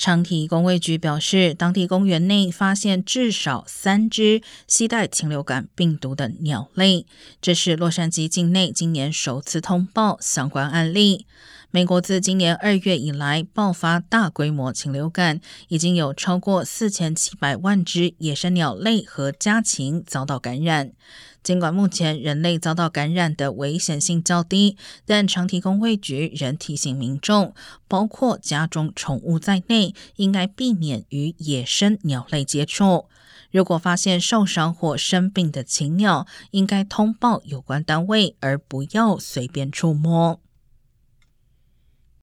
长堤工卫局表示，当地公园内发现至少三只携带禽流感病毒的鸟类，这是洛杉矶境内今年首次通报相关案例。美国自今年二月以来爆发大规模禽流感，已经有超过四千七百万只野生鸟类和家禽遭到感染。尽管目前人类遭到感染的危险性较低，但长提供卫局仍提醒民众，包括家中宠物在内应该避免与野生鸟类接触。如果发现受伤或生病的禽鸟，应该通报有关单位，而不要随便触摸。